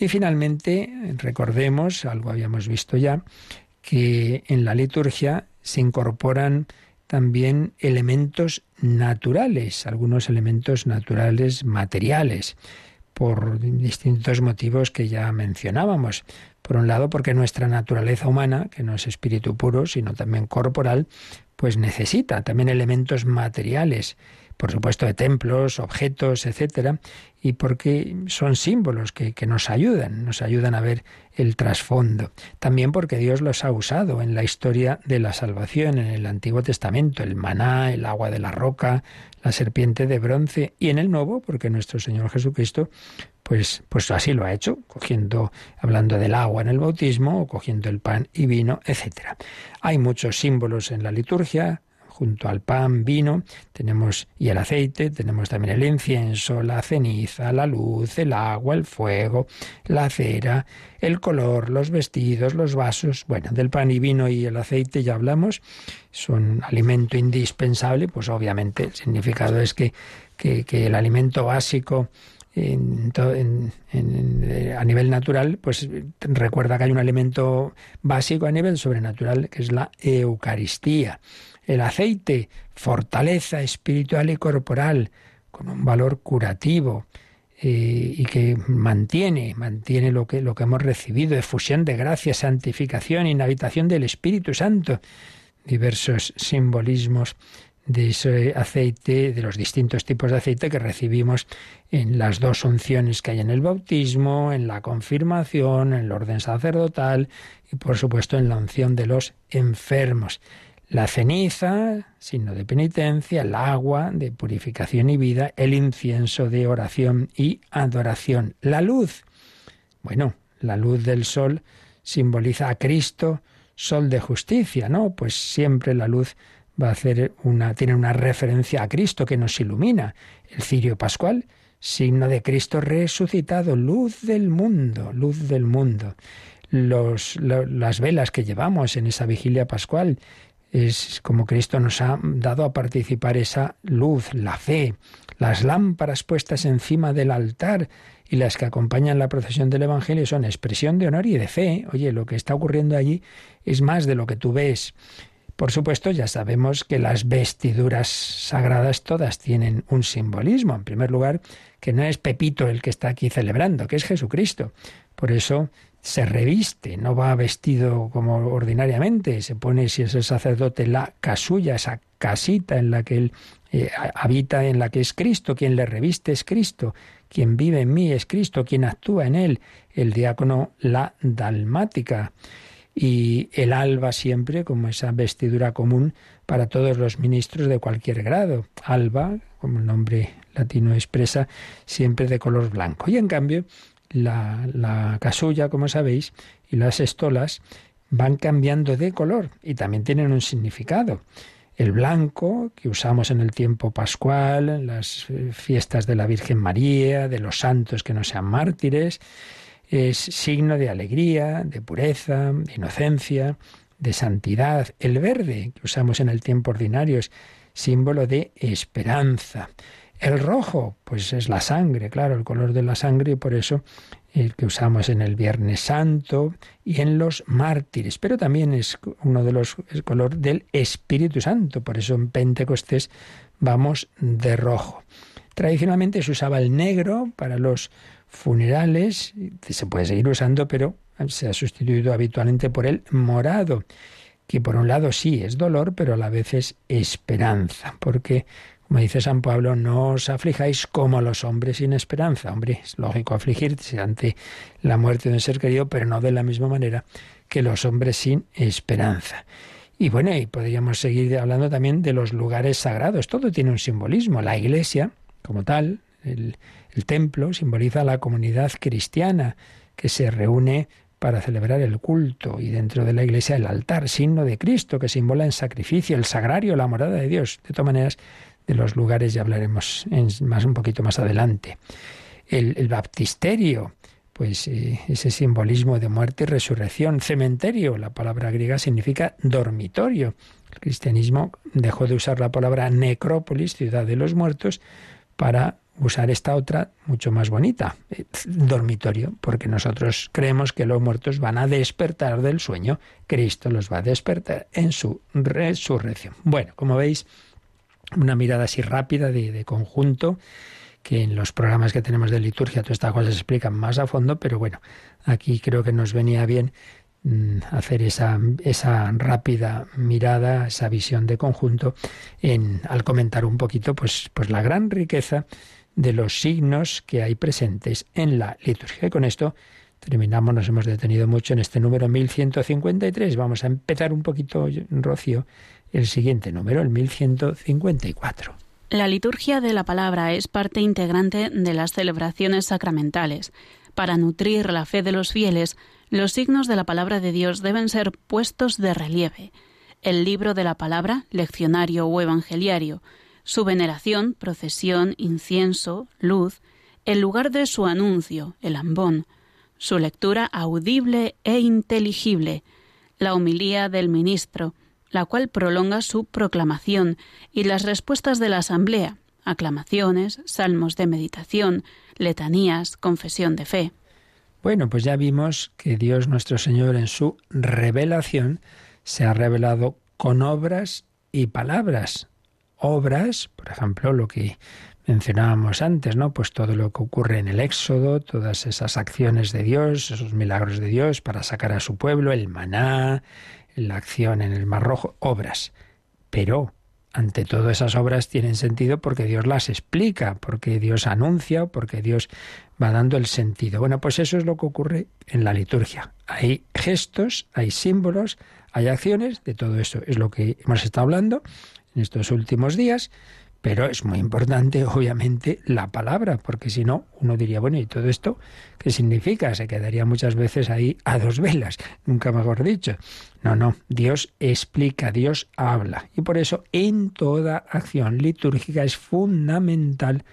Y finalmente, recordemos, algo habíamos visto ya, que en la liturgia se incorporan también elementos naturales, algunos elementos naturales materiales, por distintos motivos que ya mencionábamos. Por un lado, porque nuestra naturaleza humana, que no es espíritu puro, sino también corporal, pues necesita también elementos materiales por supuesto, de templos, objetos, etcétera, y porque son símbolos que, que, nos ayudan, nos ayudan a ver el trasfondo. También porque Dios los ha usado en la historia de la salvación, en el Antiguo Testamento, el maná, el agua de la roca, la serpiente de bronce, y en el Nuevo, porque nuestro Señor Jesucristo pues, pues así lo ha hecho, cogiendo, hablando del agua en el bautismo, o cogiendo el pan y vino, etcétera. Hay muchos símbolos en la liturgia, junto al pan, vino, tenemos y el aceite, tenemos también el incienso, la ceniza, la luz, el agua, el fuego, la cera, el color, los vestidos, los vasos. Bueno, del pan y vino y el aceite ya hablamos, son alimento indispensable, pues obviamente el significado es que, que, el alimento básico en, en, a nivel natural, pues recuerda que hay un alimento básico a nivel sobrenatural, que es la Eucaristía. El aceite, fortaleza espiritual y corporal, con un valor curativo. Eh, y que mantiene, mantiene lo que, lo que hemos recibido, efusión de gracia, santificación, inhabitación del Espíritu Santo, diversos simbolismos de ese aceite, de los distintos tipos de aceite que recibimos en las dos unciones que hay en el bautismo, en la confirmación, en el orden sacerdotal y por supuesto en la unción de los enfermos. La ceniza, signo de penitencia, el agua de purificación y vida, el incienso de oración y adoración. La luz. Bueno, la luz del sol simboliza a Cristo, sol de justicia, ¿no? Pues siempre la luz va a hacer una, tiene una referencia a Cristo que nos ilumina. El cirio pascual, signo de Cristo resucitado, luz del mundo, luz del mundo. Los, las velas que llevamos en esa vigilia pascual, es como Cristo nos ha dado a participar esa luz, la fe, las lámparas puestas encima del altar y las que acompañan la procesión del Evangelio son expresión de honor y de fe. Oye, lo que está ocurriendo allí es más de lo que tú ves. Por supuesto, ya sabemos que las vestiduras sagradas todas tienen un simbolismo. En primer lugar, que no es Pepito el que está aquí celebrando, que es Jesucristo. Por eso se reviste, no va vestido como ordinariamente, se pone, si es el sacerdote, la casulla, esa casita en la que él eh, habita, en la que es Cristo, quien le reviste es Cristo, quien vive en mí es Cristo, quien actúa en él, el diácono, la dalmática y el alba siempre como esa vestidura común para todos los ministros de cualquier grado. Alba, como el nombre latino expresa, siempre de color blanco. Y en cambio, la, la casulla, como sabéis, y las estolas van cambiando de color y también tienen un significado. El blanco, que usamos en el tiempo pascual, en las eh, fiestas de la Virgen María, de los santos que no sean mártires, es signo de alegría, de pureza, de inocencia, de santidad. El verde, que usamos en el tiempo ordinario, es símbolo de esperanza. El rojo, pues es la sangre, claro, el color de la sangre, y por eso el que usamos en el Viernes Santo y en los mártires, pero también es uno de los el color del Espíritu Santo, por eso en Pentecostés vamos de rojo. Tradicionalmente se usaba el negro para los funerales, se puede seguir usando, pero se ha sustituido habitualmente por el morado, que por un lado sí es dolor, pero a la vez es esperanza, porque como dice San Pablo, no os aflijáis como los hombres sin esperanza. Hombre, es lógico afligirse ante la muerte de un ser querido, pero no de la misma manera que los hombres sin esperanza. Y bueno, y podríamos seguir hablando también de los lugares sagrados. Todo tiene un simbolismo. La iglesia, como tal, el, el templo, simboliza la comunidad cristiana que se reúne para celebrar el culto y dentro de la iglesia el altar, signo de Cristo que simbola en sacrificio, el sagrario, la morada de Dios. De todas maneras, de los lugares ya hablaremos más un poquito más adelante. El, baptisterio, pues eh, ese simbolismo de muerte y resurrección. Cementerio, la palabra griega significa dormitorio. El cristianismo dejó de usar la palabra necrópolis, ciudad de los muertos, para usar esta otra mucho más bonita, eh, dormitorio, porque nosotros creemos que los muertos van a despertar del sueño, Cristo los va a despertar en su resurrección. Bueno, como veis, una mirada así rápida de, conjunto, que en los programas que tenemos de liturgia todas estas cosas se explican más a fondo, pero bueno, aquí creo que nos venía bien mm, hacer esa, esa rápida mirada, esa visión de conjunto, en, al comentar un poquito pues, pues la gran riqueza de los signos que hay presentes en la liturgia. Y con esto terminamos, nos hemos detenido mucho en este número 1153. Vamos a empezar un poquito, Rocío, el siguiente número, el 1154. La liturgia de la palabra es parte integrante de las celebraciones sacramentales. Para nutrir la fe de los fieles, los signos de la palabra de Dios deben ser puestos de relieve. El libro de la palabra, leccionario o evangeliario, su veneración, procesión, incienso, luz, el lugar de su anuncio, el ambón, su lectura audible e inteligible, la homilía del ministro, la cual prolonga su proclamación, y las respuestas de la Asamblea, aclamaciones, salmos de meditación, letanías, confesión de fe. Bueno, pues ya vimos que Dios nuestro Señor en su revelación se ha revelado con obras y palabras. Obras, por ejemplo, lo que mencionábamos antes, ¿no? Pues todo lo que ocurre en el Éxodo, todas esas acciones de Dios, esos milagros de Dios para sacar a su pueblo, el maná, la acción en el Mar Rojo, obras. Pero ante todo esas obras tienen sentido porque Dios las explica, porque Dios anuncia, porque Dios va dando el sentido. Bueno, pues eso es lo que ocurre en la liturgia. Hay gestos, hay símbolos, hay acciones, de todo eso es lo que hemos estado hablando en estos últimos días, pero es muy importante, obviamente, la palabra, porque si no, uno diría, bueno, ¿y todo esto qué significa? Se quedaría muchas veces ahí a dos velas, nunca mejor dicho. No, no, Dios explica, Dios habla. Y por eso en toda acción litúrgica es fundamental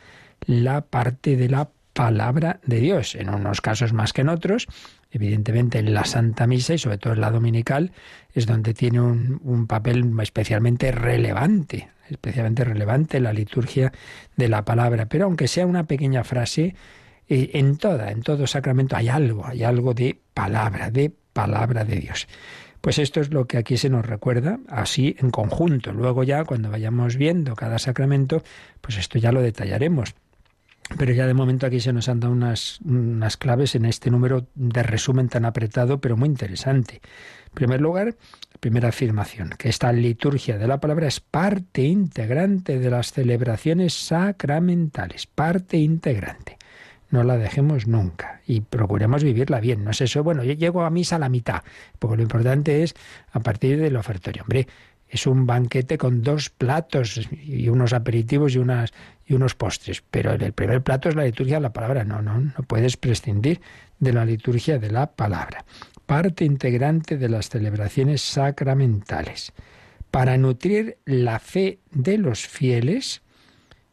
la parte de la palabra de Dios, en unos casos más que en otros. Evidentemente en la Santa Misa y sobre todo en la Dominical es donde tiene un, papel especialmente relevante especialmente relevante la liturgia de la palabra. Pero aunque sea una pequeña frase, eh, en toda, en todo sacramento hay algo, hay algo de palabra, de palabra de Dios. Pues esto es lo que aquí se nos recuerda, así en conjunto. Luego ya, cuando vayamos viendo cada sacramento, pues esto ya lo detallaremos. pero ya de momento aquí se nos han dado unas, unas claves en este número de resumen tan apretado, pero muy interesante. En primer lugar, primera afirmación, que esta liturgia de la palabra es parte integrante de las celebraciones sacramentales, parte integrante. No la dejemos nunca y procuremos vivirla bien. No es eso, bueno, yo llego a misa a la mitad, porque lo importante es a partir del ofertorio. Hombre, es un banquete con dos platos y unos aperitivos y unas y unos postres, pero el primer plato es la liturgia de la palabra, no, no, no puedes prescindir de la liturgia de la palabra parte integrante de las celebraciones sacramentales. Para nutrir la fe de los fieles,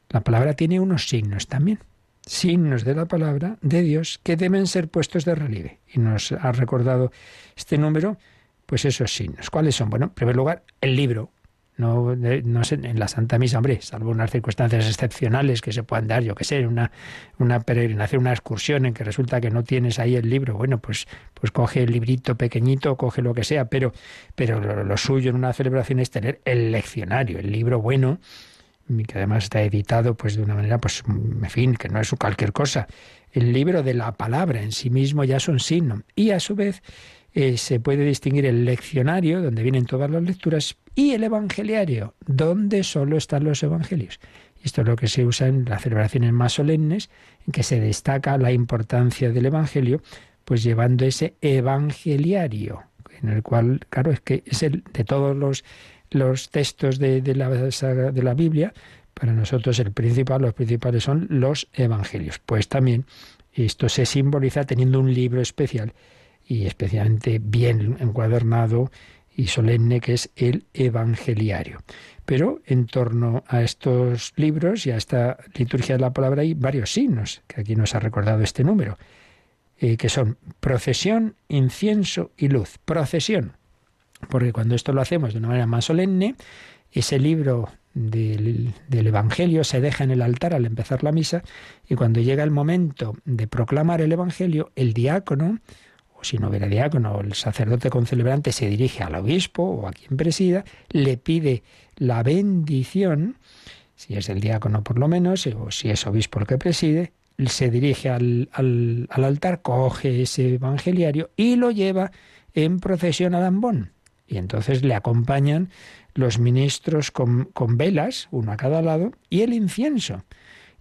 la palabra tiene unos signos también, signos de la palabra de Dios que deben ser puestos de relieve. Y nos ha recordado este número, pues esos signos. ¿Cuáles son? Bueno, en primer lugar, el libro, no, no sé, en la Santa Misa, hombre, salvo unas circunstancias excepcionales que se puedan dar, yo que sé, una, una peregrinación, una excursión en que resulta que no tienes ahí el libro, bueno, pues, pues coge el librito pequeñito, coge lo que sea, pero, pero lo, suyo en una celebración es tener el leccionario, el libro bueno, que además está editado pues de una manera, pues, en fin, que no es cualquier cosa. El libro de la palabra en sí mismo ya es un signo. Y a su vez, eh, se puede distinguir el leccionario, donde vienen todas las lecturas, y el evangeliario, donde solo están los evangelios. Esto es lo que se usa en las celebraciones más solemnes, en que se destaca la importancia del evangelio, pues llevando ese evangeliario, en el cual, claro, es que es el de todos los, los textos de, de, la, de la Biblia, para nosotros el principal, los principales son los evangelios. Pues también esto se simboliza teniendo un libro especial y especialmente bien encuadernado y solemne que es el Evangeliario. Pero en torno a estos libros y a esta liturgia de la palabra hay varios signos, que aquí nos ha recordado este número, eh, que son procesión, incienso y luz. Procesión, porque cuando esto lo hacemos de una manera más solemne, ese libro del, del, Evangelio se deja en el altar al empezar la misa y cuando llega el momento de proclamar el Evangelio, el diácono si no hubiera diácono, el sacerdote concelebrante se dirige al obispo o a quien presida, le pide la bendición, si es el diácono por lo menos, o si es obispo el que preside, se dirige al, al, altar, coge ese evangeliario y lo lleva en procesión a Dambón. Y entonces le acompañan los ministros con, con velas, uno a cada lado, y el incienso.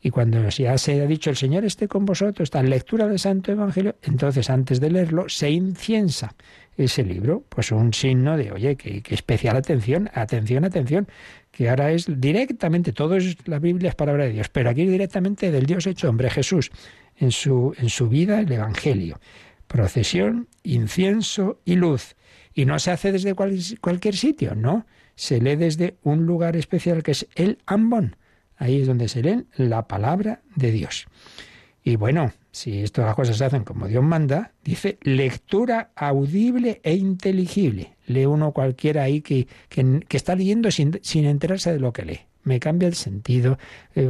Y cuando ya se ha dicho el Señor esté con vosotros, está en lectura del Santo Evangelio, entonces antes de leerlo se inciensa ese libro, pues un signo de, oye, que, especial atención, atención, atención, que ahora es directamente, todo es la Biblia es palabra de Dios, pero aquí directamente del Dios hecho hombre, Jesús, en su, en su vida el Evangelio. Procesión, incienso y luz. Y no se hace desde cualquier sitio, no, se lee desde un lugar especial que es el ambón Ahí es donde se lee la palabra de Dios. Y bueno, si estas las cosas se hacen como Dios manda, dice lectura audible e inteligible. Lee uno cualquiera ahí que, que, está leyendo sin, sin, enterarse de lo que lee. Me cambia el sentido, eh,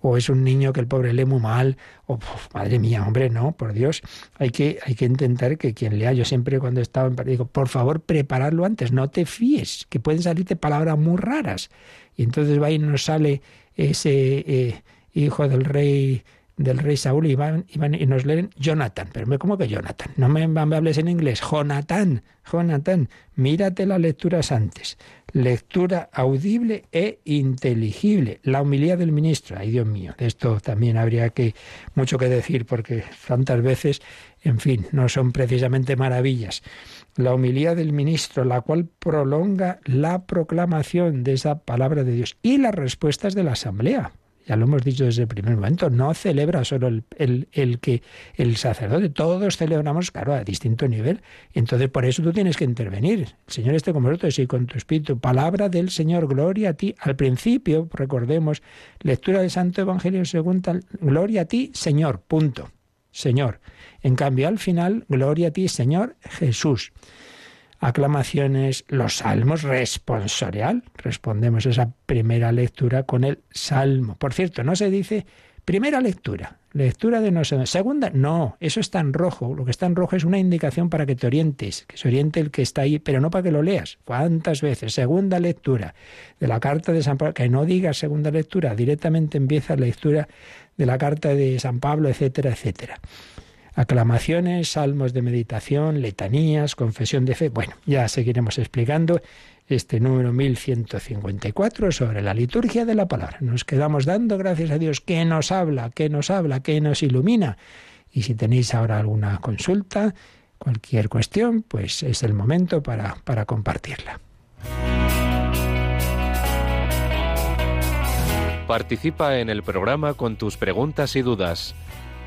o es un niño que el pobre lee muy mal, o madre mía, hombre, no, por Dios, hay que, hay que intentar que quien lea, yo siempre cuando estaba en digo, por favor, prepararlo antes, no te fíes, que pueden salirte palabras muy raras. Y entonces va y nos sale ese eh, hijo del rey del rey Saúl y, van, y, nos leen Jonathan. Pero ¿cómo que Jonathan? No me, me hables en inglés. Jonathan, Jonathan, mírate las lecturas antes. Lectura audible e inteligible. La humildad del ministro. Ay, Dios mío, de esto también habría que mucho que decir porque tantas veces, en fin, no son precisamente maravillas. La humildad del ministro, la cual prolonga la proclamación de esa palabra de Dios y las respuestas de la asamblea ya lo hemos dicho desde el primer momento, no celebra solo el, el, que el sacerdote, todos celebramos, claro, a distinto nivel. Entonces, por eso tú tienes que intervenir. El Señor esté con vosotros y con tu espíritu. Palabra del Señor, gloria a ti. Al principio, recordemos, lectura del Santo Evangelio según tal, gloria a ti, Señor, punto. Señor. En cambio, al final, gloria a ti, Señor Jesús aclamaciones, los salmos, responsorial. Respondemos esa primera lectura con el salmo. Por cierto, no se dice primera lectura. lectura de no sé, segunda, no, eso está en rojo, lo que está en rojo es una indicación para que te orientes, que se oriente el que está ahí, pero no para que lo leas. ¿Cuántas veces? Segunda lectura de la carta de San Pablo, que no digas segunda lectura, directamente empieza la lectura de la carta de San Pablo, etcétera, etcétera. Aclamaciones, salmos de meditación, letanías, confesión de fe. Bueno, ya seguiremos explicando este número 1154 sobre la liturgia de la palabra. Nos quedamos dando gracias a Dios que nos habla, que nos habla, que nos ilumina. Y si tenéis ahora alguna consulta, cualquier cuestión, pues es el momento para, para compartirla. Participa en el programa con tus preguntas y dudas.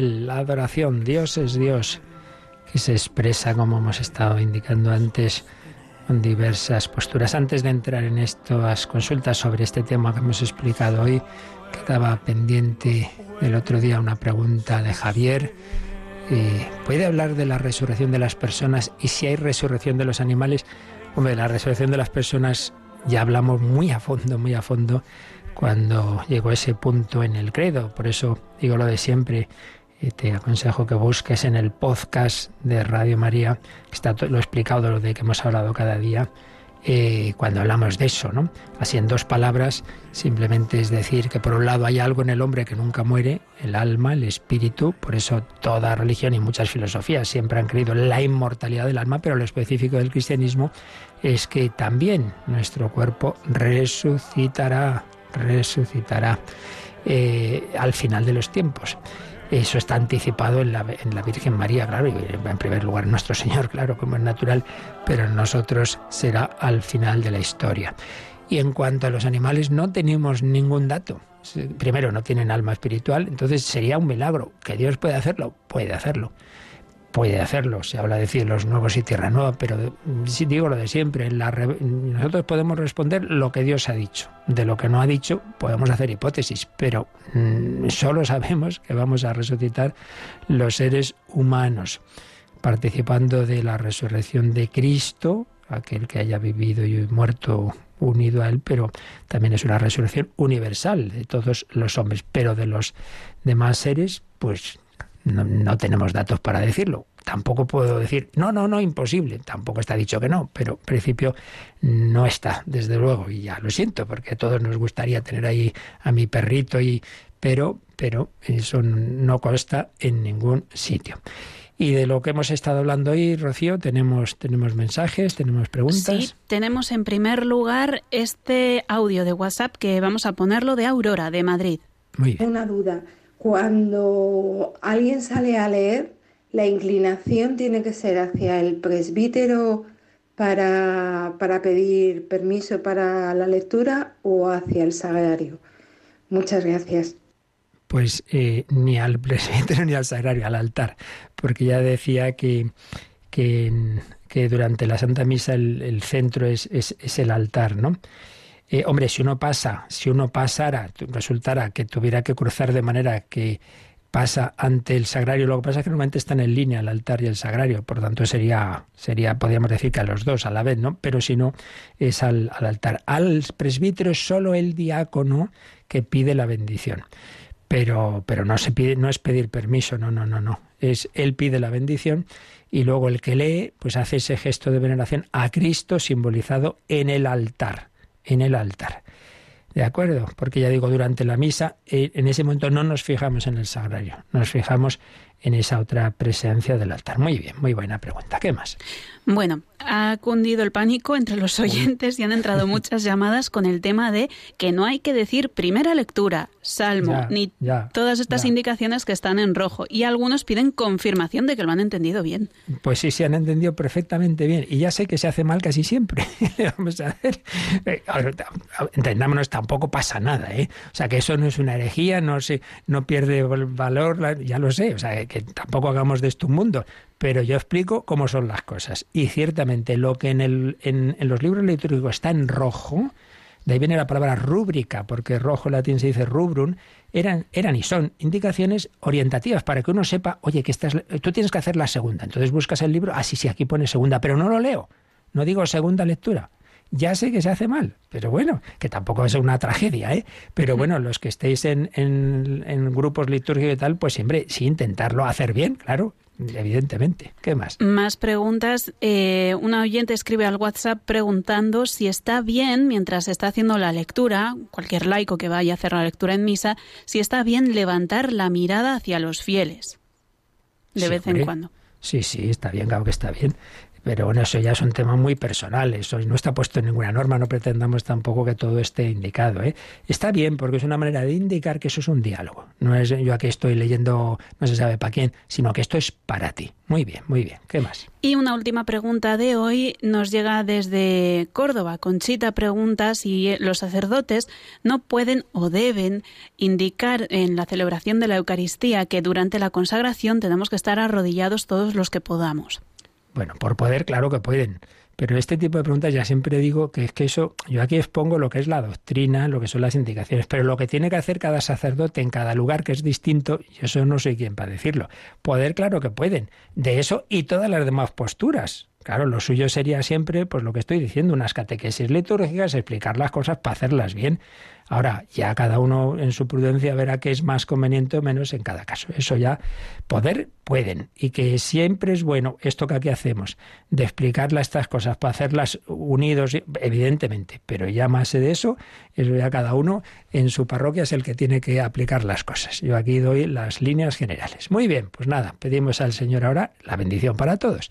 la adoración. Dios es Dios, que se expresa, como hemos estado indicando antes, con diversas posturas. Antes de entrar en estas consultas sobre este tema que hemos explicado hoy, quedaba pendiente del otro día una pregunta de Javier. Eh, ¿Puede hablar de la resurrección de las personas y si hay resurrección de los animales? Hombre, la resurrección de las personas ya hablamos muy a fondo, muy a fondo cuando llegó ese punto en el credo. Por eso digo lo de siempre. Eh, te aconsejo que busques en el podcast de Radio María, está lo explicado lo de que hemos hablado cada día, eh, cuando hablamos de eso, ¿no? Así en dos palabras, simplemente es decir que por un lado hay algo en el hombre que nunca muere, el alma, el espíritu, por eso toda religión y muchas filosofías siempre han creído en la inmortalidad del alma, pero lo específico del cristianismo es que también nuestro cuerpo resucitará resucitará eh, al final de los tiempos. Eso está anticipado en la, en la Virgen María, claro, y en primer lugar nuestro Señor, claro, como es natural, pero en nosotros será al final de la historia. Y en cuanto a los animales, no tenemos ningún dato. Primero, no tienen alma espiritual, entonces sería un milagro. ¿Que Dios puede hacerlo? Puede hacerlo puede hacerlo. Se habla de cielos nuevos y tierra nueva, pero si digo lo de siempre. nosotros podemos responder lo que Dios ha dicho. De lo que no ha dicho, podemos hacer hipótesis, pero mm, solo sabemos que vamos a resucitar los seres humanos, participando de la resurrección de Cristo, aquel que haya vivido y muerto unido a Él, pero también es una resurrección universal de todos los hombres, pero de los demás seres, pues no, tenemos datos para decirlo. Tampoco puedo decir, no, no, no, imposible. Tampoco está dicho que no, pero en principio no está, desde luego. Y ya lo siento, porque a todos nos gustaría tener ahí a mi perrito, y, pero, pero eso no consta en ningún sitio. Y de lo que hemos estado hablando hoy, Rocío, tenemos, tenemos mensajes, tenemos preguntas. Sí, tenemos en primer lugar este audio de WhatsApp que vamos a ponerlo de Aurora, de Madrid. Muy bien. Una duda. Cuando alguien sale a leer, la inclinación tiene que ser hacia el presbítero para, pedir permiso para la lectura o hacia el sagrario. Muchas gracias. Pues eh, ni al presbítero ni al sagrario, al altar, porque ya decía que, que, durante la Santa Misa el, centro es, es, es el altar, ¿no? Eh, hombre, si uno pasa, si uno pasara, resultara que tuviera que cruzar de manera que pasa ante el sagrario, lo que pasa es que normalmente están en línea el altar y el sagrario, por tanto sería, sería, podríamos decir que a los dos a la vez, ¿no? Pero si no, es al, al altar. Al presbítero es solo el diácono que pide la bendición. Pero, pero no se pide, no es pedir permiso, no, no, no, no. Es él pide la bendición y luego el que lee, pues hace ese gesto de veneración a Cristo simbolizado en el altar en el altar. ¿De acuerdo? Porque ya digo, durante la misa, eh, en ese momento no nos fijamos en el sagrario, nos fijamos en esa otra presencia del altar. Muy bien, muy buena pregunta. ¿Qué más? Bueno, ha cundido el pánico entre los oyentes y han entrado muchas llamadas con el tema de que no hay que decir primera lectura, salmo, ni todas estas indicaciones que están en rojo. Y algunos piden confirmación de que lo han entendido bien. Pues sí, se han entendido perfectamente bien. Y ya sé que se hace mal casi siempre. Vamos a hacer. Eh, entendámonos, tampoco pasa nada, ¿eh? O sea, que eso no es una herejía, no, se, no pierde valor, ya lo sé. O sea, que tampoco hagamos de esto un mundo, pero yo explico cómo son las cosas. Y ciertamente lo que en, el, en, los libros litúrgicos está en rojo, de ahí viene la palabra rúbrica, porque rojo en latín se dice rubrum, eran, eran y son indicaciones orientativas para que uno sepa, oye, que estás, tú tienes que hacer la segunda. Entonces buscas el libro, ah, sí, sí, aquí pone segunda, pero no lo leo. No digo segunda lectura. Ya sé que se hace mal, pero bueno, que tampoco es una tragedia, ¿eh? Pero bueno, los que estéis en, en, en grupos litúrgicos y tal, pues siempre sí intentarlo hacer bien, claro, evidentemente. ¿Qué más? Más preguntas. Eh, una oyente escribe al WhatsApp preguntando si está bien, mientras está haciendo la lectura, cualquier laico que vaya a hacer la lectura en misa, si está bien levantar la mirada hacia los fieles de vez en cuando. Sí, sí, está bien, claro que está bien. Pero bueno, eso ya es un tema muy personal, eso no está puesto en ninguna norma, no pretendamos tampoco que todo esté indicado. ¿eh? Está bien porque es una manera de indicar que eso es un diálogo. No es yo aquí estoy leyendo no se sabe para quién, sino que esto es para ti. Muy bien, muy bien. ¿Qué más? Y una última pregunta de hoy nos llega desde Córdoba. Conchita pregunta si los sacerdotes no pueden o deben indicar en la celebración de la Eucaristía que durante la consagración tenemos que estar arrodillados todos los que podamos. Bueno, por poder, claro que pueden. Pero este tipo de preguntas ya siempre digo que es que eso, yo aquí expongo lo que es la doctrina, lo que son las indicaciones, pero lo que tiene que hacer cada sacerdote en cada lugar que es distinto, y eso no soy quien para decirlo. Poder, claro que pueden. De eso y todas las demás posturas. Claro, lo suyo sería siempre, pues lo que estoy diciendo, unas catequesis litúrgicas, explicar las cosas para hacerlas bien. Ahora, ya cada uno en su prudencia verá qué es más conveniente o menos en cada caso. Eso ya poder pueden. Y que siempre es bueno esto que aquí hacemos, de explicarle estas cosas para hacerlas unidos, evidentemente. Pero ya más de eso, eso ya cada uno en su parroquia es el que tiene que aplicar las cosas. Yo aquí doy las líneas generales. Muy bien, pues nada, pedimos al Señor ahora la bendición para todos.